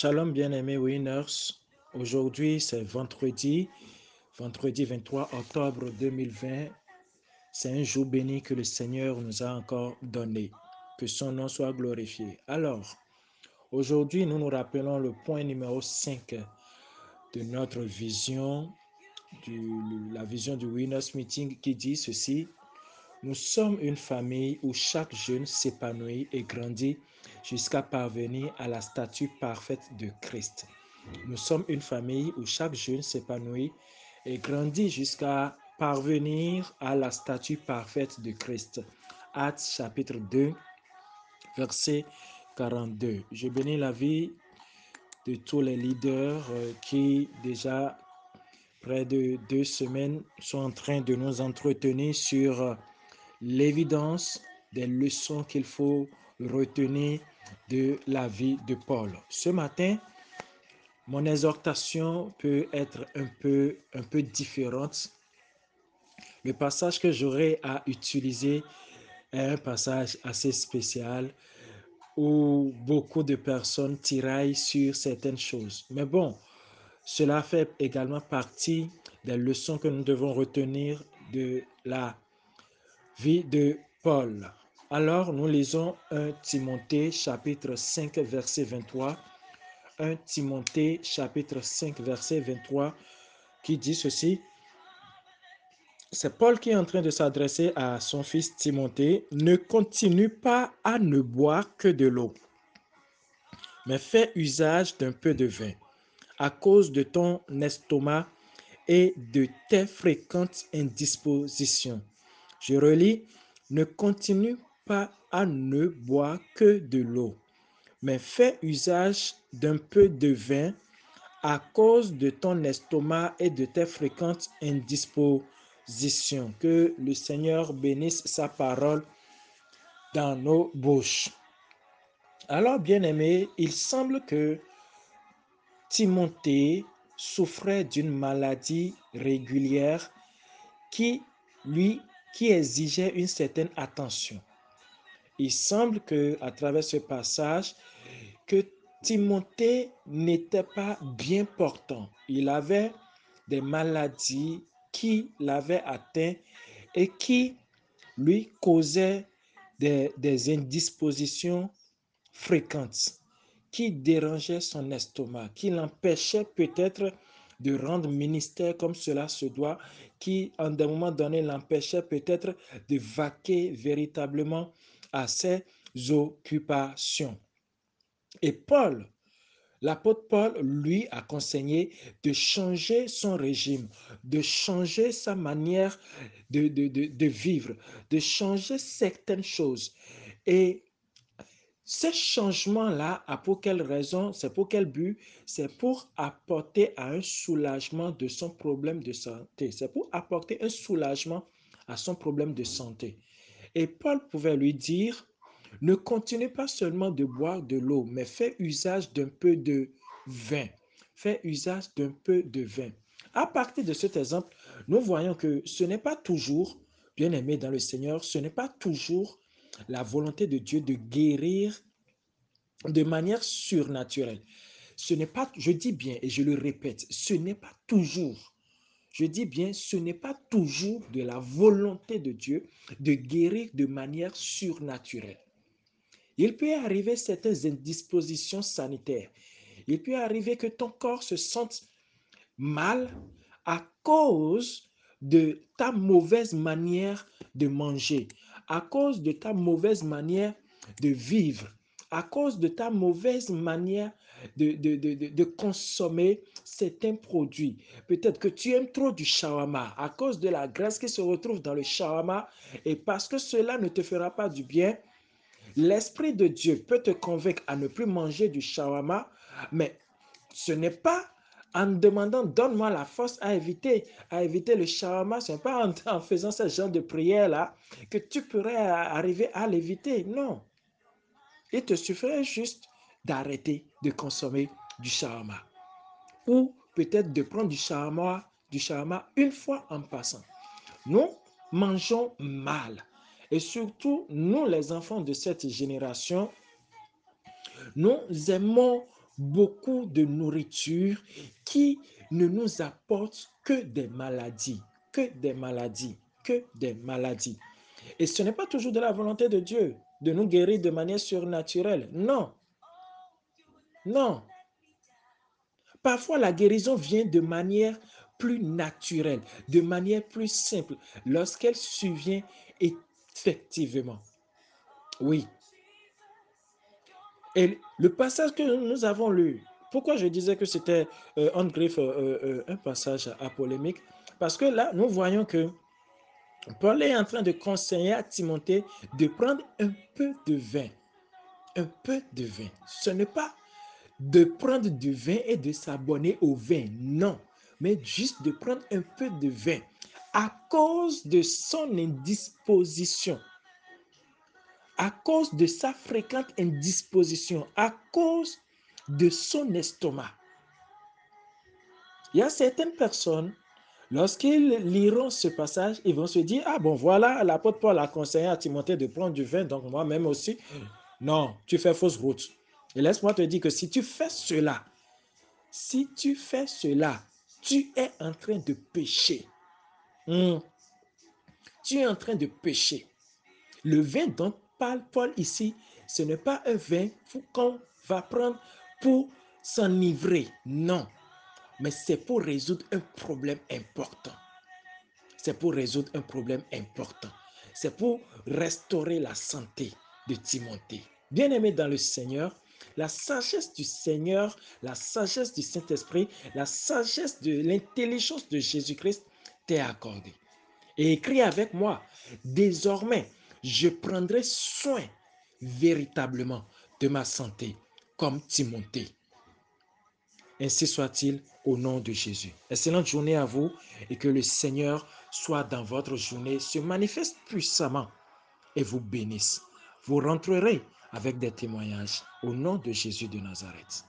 Shalom bien-aimés Winners. Aujourd'hui, c'est vendredi, vendredi 23 octobre 2020. C'est un jour béni que le Seigneur nous a encore donné. Que son nom soit glorifié. Alors, aujourd'hui, nous nous rappelons le point numéro 5 de notre vision, la vision du Winners Meeting qui dit ceci. Nous sommes une famille où chaque jeune s'épanouit et grandit jusqu'à parvenir à la statue parfaite de Christ. Nous sommes une famille où chaque jeune s'épanouit et grandit jusqu'à parvenir à la statue parfaite de Christ. Actes chapitre 2, verset 42. Je bénis la vie de tous les leaders euh, qui déjà près de deux semaines sont en train de nous entretenir sur euh, l'évidence des leçons qu'il faut retenir de la vie de Paul. Ce matin, mon exhortation peut être un peu, un peu différente. Le passage que j'aurai à utiliser est un passage assez spécial où beaucoup de personnes tiraillent sur certaines choses. Mais bon, cela fait également partie des leçons que nous devons retenir de la vie de Paul. Alors, nous lisons 1 Timothée chapitre 5 verset 23. 1 Timothée chapitre 5 verset 23 qui dit ceci. C'est Paul qui est en train de s'adresser à son fils Timothée. Ne continue pas à ne boire que de l'eau, mais fais usage d'un peu de vin à cause de ton estomac et de tes fréquentes indispositions je relis, ne continue pas à ne boire que de l'eau, mais fais usage d'un peu de vin à cause de ton estomac et de tes fréquentes indispositions. Que le Seigneur bénisse sa parole dans nos bouches. Alors, bien aimé, il semble que Timothée souffrait d'une maladie régulière qui lui qui exigeait une certaine attention. Il semble que à travers ce passage que Timothée n'était pas bien portant. Il avait des maladies qui l'avaient atteint et qui lui causaient des, des indispositions fréquentes qui dérangeaient son estomac, qui l'empêchaient peut-être de rendre ministère comme cela se doit, qui, en un moment donné, l'empêchait peut-être de vaquer véritablement à ses occupations. Et Paul, l'apôtre Paul, lui, a conseillé de changer son régime, de changer sa manière de, de, de, de vivre, de changer certaines choses. Et ce changement-là, a pour quelle raison C'est pour quel but? C'est pour apporter un soulagement de son problème de santé. C'est pour apporter un soulagement à son problème de santé. Et Paul pouvait lui dire, ne continue pas seulement de boire de l'eau, mais fais usage d'un peu de vin. Fais usage d'un peu de vin. À partir de cet exemple, nous voyons que ce n'est pas toujours, bien aimé dans le Seigneur, ce n'est pas toujours la volonté de Dieu de guérir de manière surnaturelle. Ce n'est pas, je dis bien et je le répète, ce n'est pas toujours, je dis bien, ce n'est pas toujours de la volonté de Dieu de guérir de manière surnaturelle. Il peut arriver certaines indispositions sanitaires. Il peut arriver que ton corps se sente mal à cause de ta mauvaise manière de manger, à cause de ta mauvaise manière de vivre, à cause de ta mauvaise manière de, de, de, de, consommer certains produits. Peut-être que tu aimes trop du shawarma à cause de la graisse qui se retrouve dans le shawarma et parce que cela ne te fera pas du bien. L'Esprit de Dieu peut te convaincre à ne plus manger du shawarma, mais ce n'est pas en demandant donne-moi la force à éviter, à éviter le shawarma. Ce n'est pas en, faisant ce genre de prière-là que tu pourrais arriver à l'éviter. Non. Il te suffirait juste d'arrêter de consommer du shawarma. Ou peut-être de prendre du shawarma, du shawarma une fois en passant. Nous mangeons mal. Et surtout, nous, les enfants de cette génération, nous aimons beaucoup de nourriture qui ne nous apporte que des maladies, que des maladies, que des maladies. Et ce n'est pas toujours de la volonté de Dieu de nous guérir de manière surnaturelle. Non. Non. Parfois, la guérison vient de manière plus naturelle, de manière plus simple, lorsqu'elle survient effectivement. Oui. Et le passage que nous avons lu, pourquoi je disais que c'était euh, griffe euh, euh, un passage à polémique? Parce que là, nous voyons que Paul est en train de conseiller à Timothée de prendre un peu de vin. Un peu de vin. Ce n'est pas de prendre du vin et de s'abonner au vin, non, mais juste de prendre un peu de vin à cause de son indisposition, à cause de sa fréquente indisposition, à cause de son estomac. Il y a certaines personnes, lorsqu'ils liront ce passage, ils vont se dire, ah bon, voilà, l'apôtre Paul a conseillé à Timothée de prendre du vin, donc moi-même aussi. Non, tu fais fausse route. Et laisse-moi te dire que si tu fais cela, si tu fais cela, tu es en train de pécher. Hmm. Tu es en train de pécher. Le vin dont parle Paul ici, ce n'est pas un vin qu'on va prendre pour s'enivrer. Non. Mais c'est pour résoudre un problème important. C'est pour résoudre un problème important. C'est pour restaurer la santé de Timothée. Bien-aimé dans le Seigneur, la sagesse du Seigneur, la sagesse du Saint-Esprit, la sagesse de l'intelligence de Jésus-Christ t'est accordée. Et écris avec moi, désormais, je prendrai soin véritablement de ma santé, comme Timothée. Ainsi soit-il au nom de Jésus. Excellente journée à vous et que le Seigneur soit dans votre journée, se manifeste puissamment et vous bénisse. Vous rentrerez avec des témoignages au nom de Jésus de Nazareth.